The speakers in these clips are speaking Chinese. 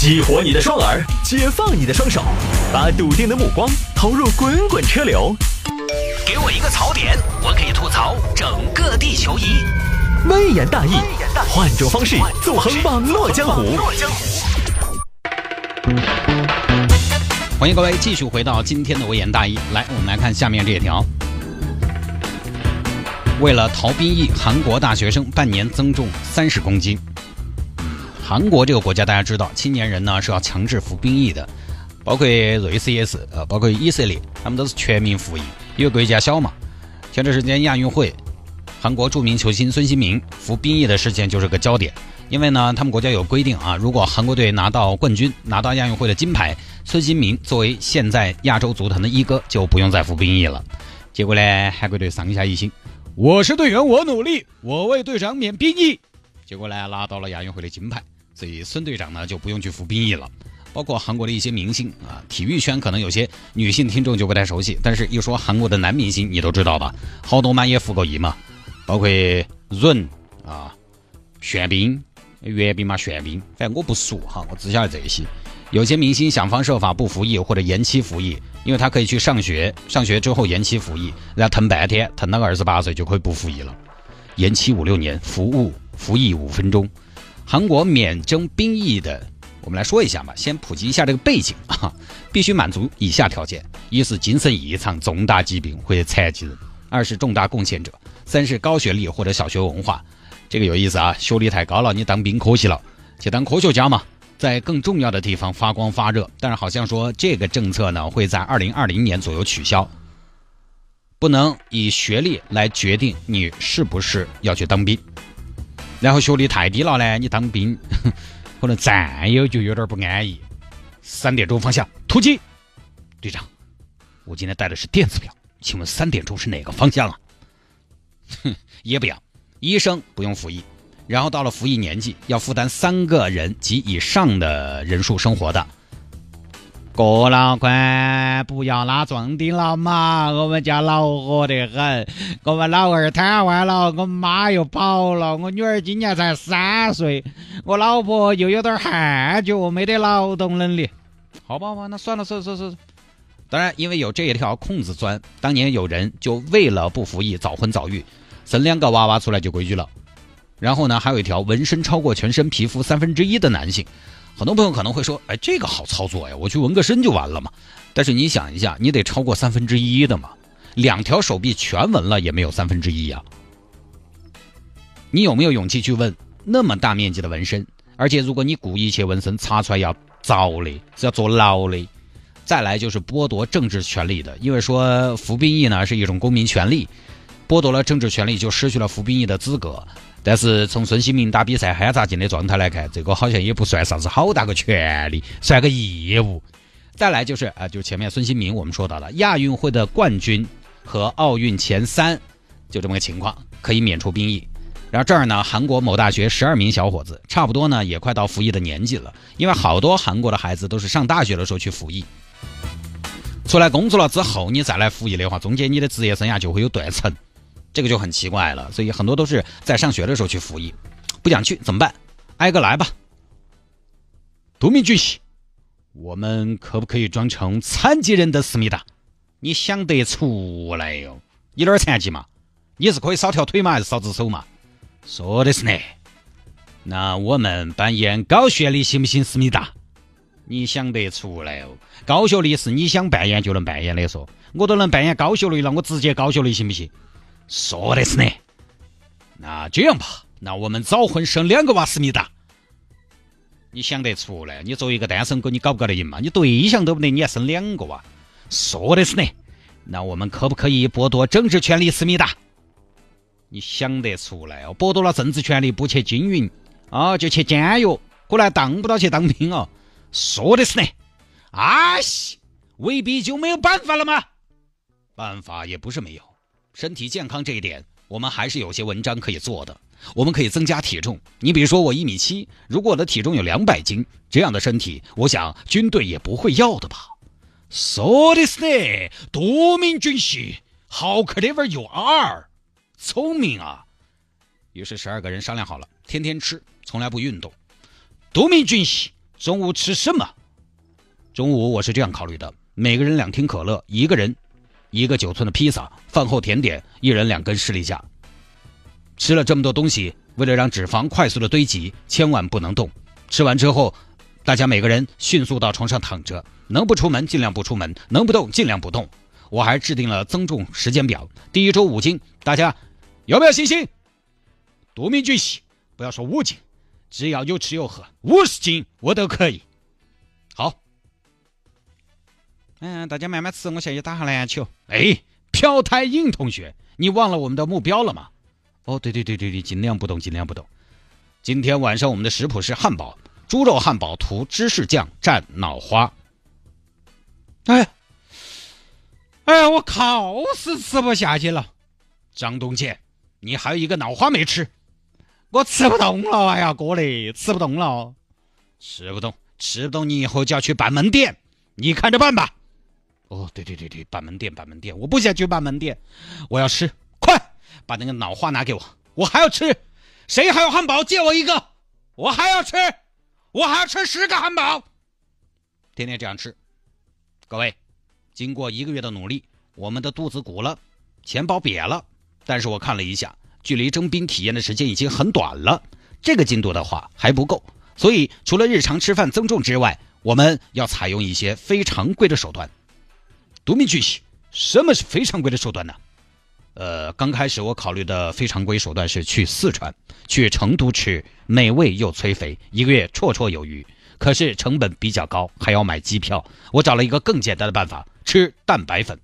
激活你的双耳，解放你的双手，把笃定的目光投入滚滚车流。给我一个槽点，我可以吐槽整个地球仪。微言大义，换种方式纵横网络江湖。欢迎各位继续回到今天的微言大义。来，我们来看下面这一条。为了逃兵役，韩国大学生半年增重三十公斤。韩国这个国家大家知道，青年人呢是要强制服兵役的，包括瑞士也是，呃，包括以色列，他们都是全民服役，因为国家小嘛。前段时间亚运会，韩国著名球星孙兴民服兵役的事件就是个焦点，因为呢，他们国家有规定啊，如果韩国队拿到冠军，拿到亚运会的金牌，孙兴民作为现在亚洲足坛的一哥，就不用再服兵役了。结果呢，韩国队上下一心，我是队员，我努力，我为队长免兵役。结果呢，拿到了亚运会的金牌。所以孙队长呢就不用去服兵役了，包括韩国的一些明星啊，体育圈可能有些女性听众就不太熟悉，但是一说韩国的男明星，你都知道吧？好多满也服过役嘛，包括润啊、玄彬、袁彬嘛、玄彬，反正我不熟哈，我只晓得这些。有些明星想方设法不服役或者延期服役，因为他可以去上学，上学之后延期服役，然后腾半天，腾到二十八岁就可以不服役了，延期五六年，服务服役五分钟。韩国免征兵役的，我们来说一下吧。先普及一下这个背景啊，必须满足以下条件：一是精神异常、重大疾病或者残疾人；二是重大贡献者；三是高学历或者小学文化。这个有意思啊，学历太高了，你当兵可惜了，去当科学家嘛，在更重要的地方发光发热。但是好像说这个政策呢，会在二零二零年左右取消，不能以学历来决定你是不是要去当兵。然后学历太低了呢，你当兵 可能战友就有点不安逸。三点钟方向突击，队长，我今天带的是电子表，请问三点钟是哪个方向啊？哼，也不要，医生不用服役，然后到了服役年纪要负担三个人及以上的人数生活的。郭老官，不要拉壮丁了嘛！我们家恼火得很，我们老二瘫痪了，我妈又跑了，我女儿今年才三岁，我老婆又有点汗脚，没得劳动能力。好吧，好吧，那算了，算了，算了。当然，因为有这一条空子钻，当年有人就为了不服役，早婚早育，生两个娃娃出来就规矩了。然后呢，还有一条纹身超过全身皮肤三分之一的男性。很多朋友可能会说：“哎，这个好操作呀，我去纹个身就完了嘛。”但是你想一下，你得超过三分之一的嘛，两条手臂全纹了也没有三分之一呀。你有没有勇气去问那么大面积的纹身？而且如果你故意去纹身，查出来要遭的，是要坐牢的。再来就是剥夺政治权利的，因为说服兵役呢是一种公民权利，剥夺了政治权利就失去了服兵役的资格。但是从孙兴民打比赛憨杂劲的状态来看，这个好像也不算啥子好大个权利，算个义务。再来就是啊，就前面孙兴民我们说到了亚运会的冠军和奥运前三，就这么个情况可以免除兵役。然后这儿呢，韩国某大学十二名小伙子，差不多呢也快到服役的年纪了，因为好多韩国的孩子都是上大学的时候去服役，出来工作了之后你再来服役的话，中间你的职业生涯就会有断层。这个就很奇怪了，所以很多都是在上学的时候去服役，不想去怎么办？挨个来吧。独命俊熙，我们可不可以装成残疾人的思密达？你想得出来哟？你哪儿残疾嘛？你是可以少条腿嘛，还是少只手嘛？说的是呢。那我们扮演高学历行不行？思密达？你想得出来哦？高学历是你想扮演就能扮演的，说我都能扮演高学历了，我直接高学历行不行？说的是呢，那这样吧，那我们早婚生两个娃，思密达，你想得出来？你作为一个单身狗，你搞不搞得赢嘛？你对象都不得，你还生两个娃？说的是呢，那我们可不可以剥夺政治权利，思密达？你想得出来哦？剥夺了政治权利，不去经营啊，就去监狱，过来当不到去当兵哦？说的是呢，啊西，未必就没有办法了吗？办法也不是没有。身体健康这一点，我们还是有些文章可以做的。我们可以增加体重。你比如说，我一米七，如果我的体重有两百斤，这样的身体，我想军队也不会要的吧？说的是呢，多名军系，How clever you are，聪明啊！于是十二个人商量好了，天天吃，从来不运动。多名军系，中午吃什么？中午我是这样考虑的：每个人两听可乐，一个人一个九寸的披萨，饭后甜点，一人两根士力架。吃了这么多东西，为了让脂肪快速的堆积，千万不能动。吃完之后，大家每个人迅速到床上躺着，能不出门尽量不出门，能不动尽量不动。我还制定了增重时间表，第一周五斤，大家有没有信心？多名举起，不要说五斤，只要有吃有喝，五十斤我都可以。好，嗯，大家慢慢吃，我下去打下篮球。哎，朴太英同学，你忘了我们的目标了吗？哦，对对对对对，尽量不动，尽量不动。今天晚上我们的食谱是汉堡，猪肉汉堡涂芝士酱蘸脑花。哎，哎，我靠，是吃不下去了。张东健，你还有一个脑花没吃，我吃不动了。哎呀，哥嘞，吃不动了，吃不动，吃不动，你以后就要去办门店，你看着办吧。哦，对对对对，办门店，办门店，我不想去办门店，我要吃，快。把那个脑花拿给我，我还要吃。谁还有汉堡？借我一个，我还要吃，我还要吃十个汉堡。天天这样吃，各位，经过一个月的努力，我们的肚子鼓了，钱包瘪了。但是我看了一下，距离征兵体验的时间已经很短了，这个进度的话还不够。所以除了日常吃饭增重之外，我们要采用一些非常规的手段。独明巨细，什么是非常规的手段呢？呃，刚开始我考虑的非常规手段是去四川、去成都吃美味又催肥，一个月绰绰有余。可是成本比较高，还要买机票。我找了一个更简单的办法，吃蛋白粉，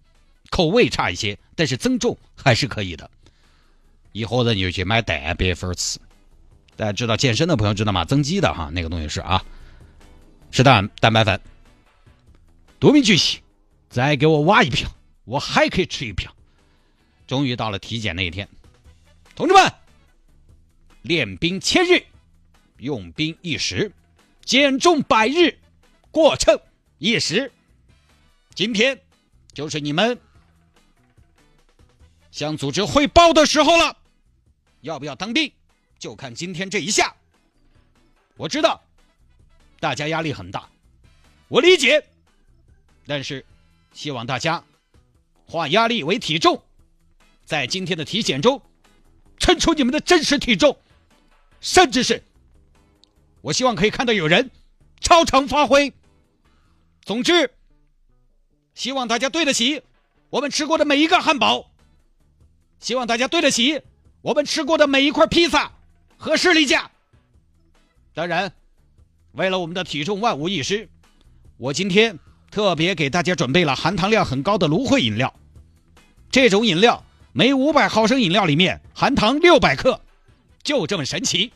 口味差一些，但是增重还是可以的。一伙人就去买蛋白粉吃。大家知道健身的朋友知道吗？增肌的哈，那个东西是啊，是蛋蛋白粉。多名巨细，再给我挖一瓢，我还可以吃一瓢。终于到了体检那一天，同志们，练兵千日，用兵一时，减重百日，过秤一时。今天就是你们向组织汇报的时候了。要不要当兵，就看今天这一下。我知道大家压力很大，我理解，但是希望大家化压力为体重。在今天的体检中，称出你们的真实体重，甚至是，我希望可以看到有人超常发挥。总之，希望大家对得起我们吃过的每一个汉堡，希望大家对得起我们吃过的每一块披萨和士力架。当然，为了我们的体重万无一失，我今天特别给大家准备了含糖量很高的芦荟饮料，这种饮料。每五百毫升饮料里面含糖六百克，就这么神奇。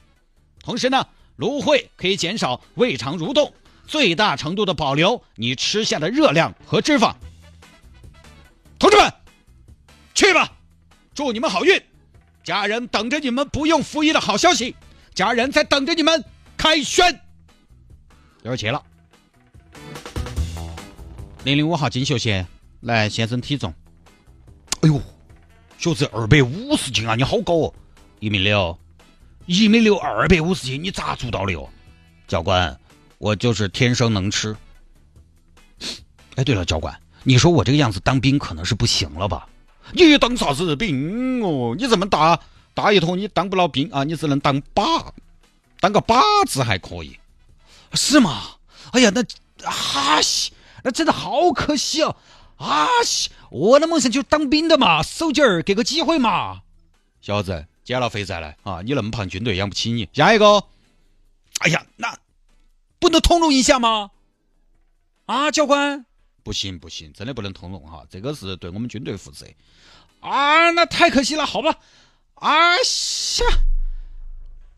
同时呢，芦荟可以减少胃肠蠕动，最大程度的保留你吃下的热量和脂肪。同志们，去吧！祝你们好运，家人等着你们不用服役的好消息，家人在等着你们凯旋。有人去了，零零五号金秀贤来先生体重。哎呦！小子，二百五十斤啊！你好高哦，一米六，一米六，二百五十斤，你咋做到的哟？教官，我就是天生能吃。哎，对了，教官，你说我这个样子当兵可能是不行了吧？你当啥子兵哦？你这么大大一坨，你当不了兵啊！你只能当靶，当个靶子还可以，是吗？哎呀，那哈西，那真的好可惜哦。啊西，我的梦想就是当兵的嘛，手劲儿给个机会嘛。小子，减了肥再来啊！你那么胖，军队养不起你。下一个，哎呀，那不能通融一下吗？啊，教官，不行不行，真的不能通融哈，这个是对我们军队负责。啊，那太可惜了，好吧。啊下，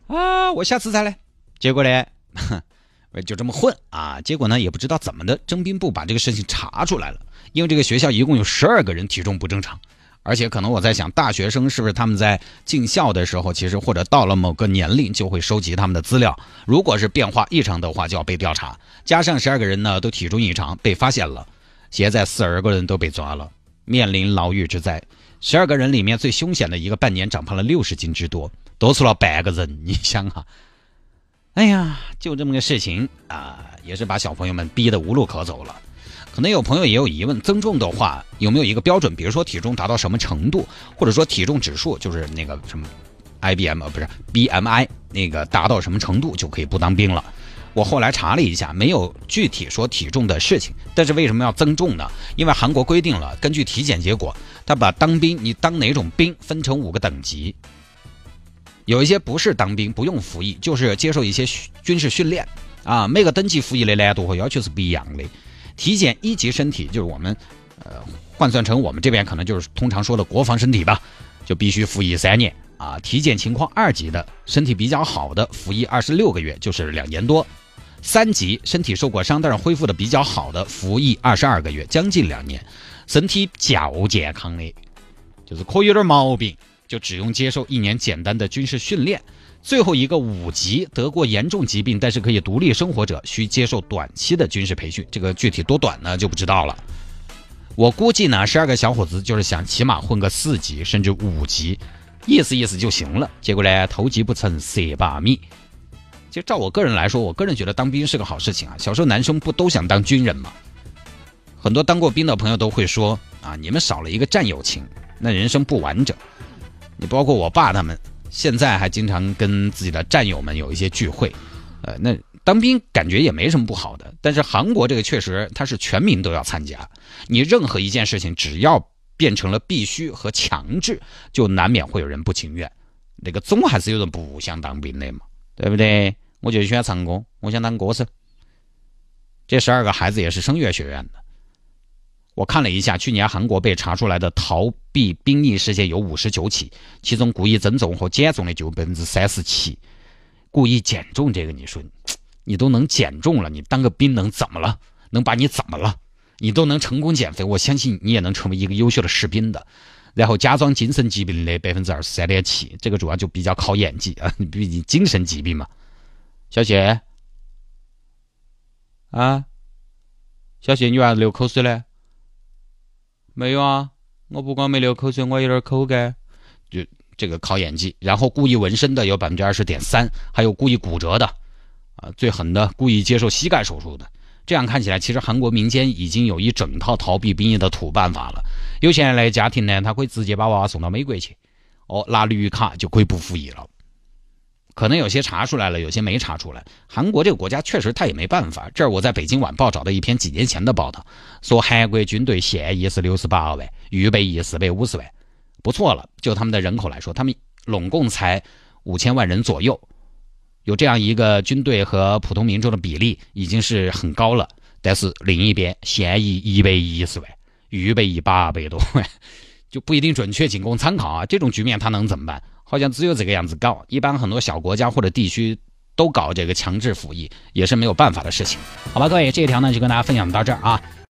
啊，我下次再来。结果呢？哼就这么混啊！结果呢，也不知道怎么的，征兵部把这个事情查出来了。因为这个学校一共有十二个人体重不正常，而且可能我在想，大学生是不是他们在进校的时候，其实或者到了某个年龄就会收集他们的资料。如果是变化异常的话，就要被调查。加上十二个人呢都体重异常，被发现了，现在四十个人都被抓了，面临牢狱之灾。十二个人里面最凶险的一个，半年长胖了六十斤之多，多出了半个人。你想啊。哎呀，就这么个事情啊，也是把小朋友们逼得无路可走了。可能有朋友也有疑问，增重的话有没有一个标准？比如说体重达到什么程度，或者说体重指数就是那个什么 IBM 不是 BMI 那个达到什么程度就可以不当兵了？我后来查了一下，没有具体说体重的事情。但是为什么要增重呢？因为韩国规定了，根据体检结果，他把当兵你当哪种兵分成五个等级，有一些不是当兵不用服役，就是接受一些军事训练啊。每个等级服役的难度和要求是不一样的。体检一级身体就是我们，呃，换算成我们这边可能就是通常说的国防身体吧，就必须服役三年啊。体检情况二级的身体比较好的，服役二十六个月，就是两年多。三级身体受过伤但是恢复的比较好的，服役二十二个月，将近两年。身体较健康的，就是可以有点毛病，就只用接受一年简单的军事训练。最后一个五级得过严重疾病但是可以独立生活者，需接受短期的军事培训。这个具体多短呢就不知道了。我估计呢，十二个小伙子就是想起码混个四级甚至五级，意思意思就行了。结果呢，偷鸡不成蚀把米。其实照我个人来说，我个人觉得当兵是个好事情啊。小时候男生不都想当军人吗？很多当过兵的朋友都会说啊，你们少了一个战友情，那人生不完整。你包括我爸他们，现在还经常跟自己的战友们有一些聚会。呃，那当兵感觉也没什么不好的。但是韩国这个确实它是全民都要参加，你任何一件事情只要变成了必须和强制，就难免会有人不情愿。那个总还是有人不想当兵的嘛。对不对？我就喜欢唱歌，我想当歌手。这十二个孩子也是声乐学院的。我看了一下，去年韩国被查出来的逃避兵役事件有五十九起，其中故意增重和减重的就百分之三十七。故意减重这个，你说你都能减重了，你当个兵能怎么了？能把你怎么了？你都能成功减肥，我相信你也能成为一个优秀的士兵的。然后假装精神疾病的百分之二十三点七，这个主要就比较考演技啊，毕竟精神疾病嘛。小谢，啊，小谢，你为啥流口水呢？没有啊，我不光没流口水，我有点口干。就这个考演技，然后故意纹身的有百分之二十点三，还有故意骨折的，啊，最狠的故意接受膝盖手术的。这样看起来，其实韩国民间已经有一整套逃避兵役的土办法了。有钱人的家庭呢，他可以直接把娃娃送到美国去，哦，拿绿卡就可以不服役了。可能有些查出来了，有些没查出来。韩国这个国家确实他也没办法。这儿我在北京晚报找到一篇几年前的报道，说韩国军队现役是六十八万，预备役四百五十万，不错了。就他们的人口来说，他们拢共才五千万人左右。有这样一个军队和普通民众的比例已经是很高了，但是另一边现役一百一十万，预备役八百多万，就不一定准确，仅供参考啊。这种局面他能怎么办？好像只有这个样子搞。一般很多小国家或者地区都搞这个强制服役，也是没有办法的事情。好吧，各位，这一条呢就跟大家分享到这儿啊。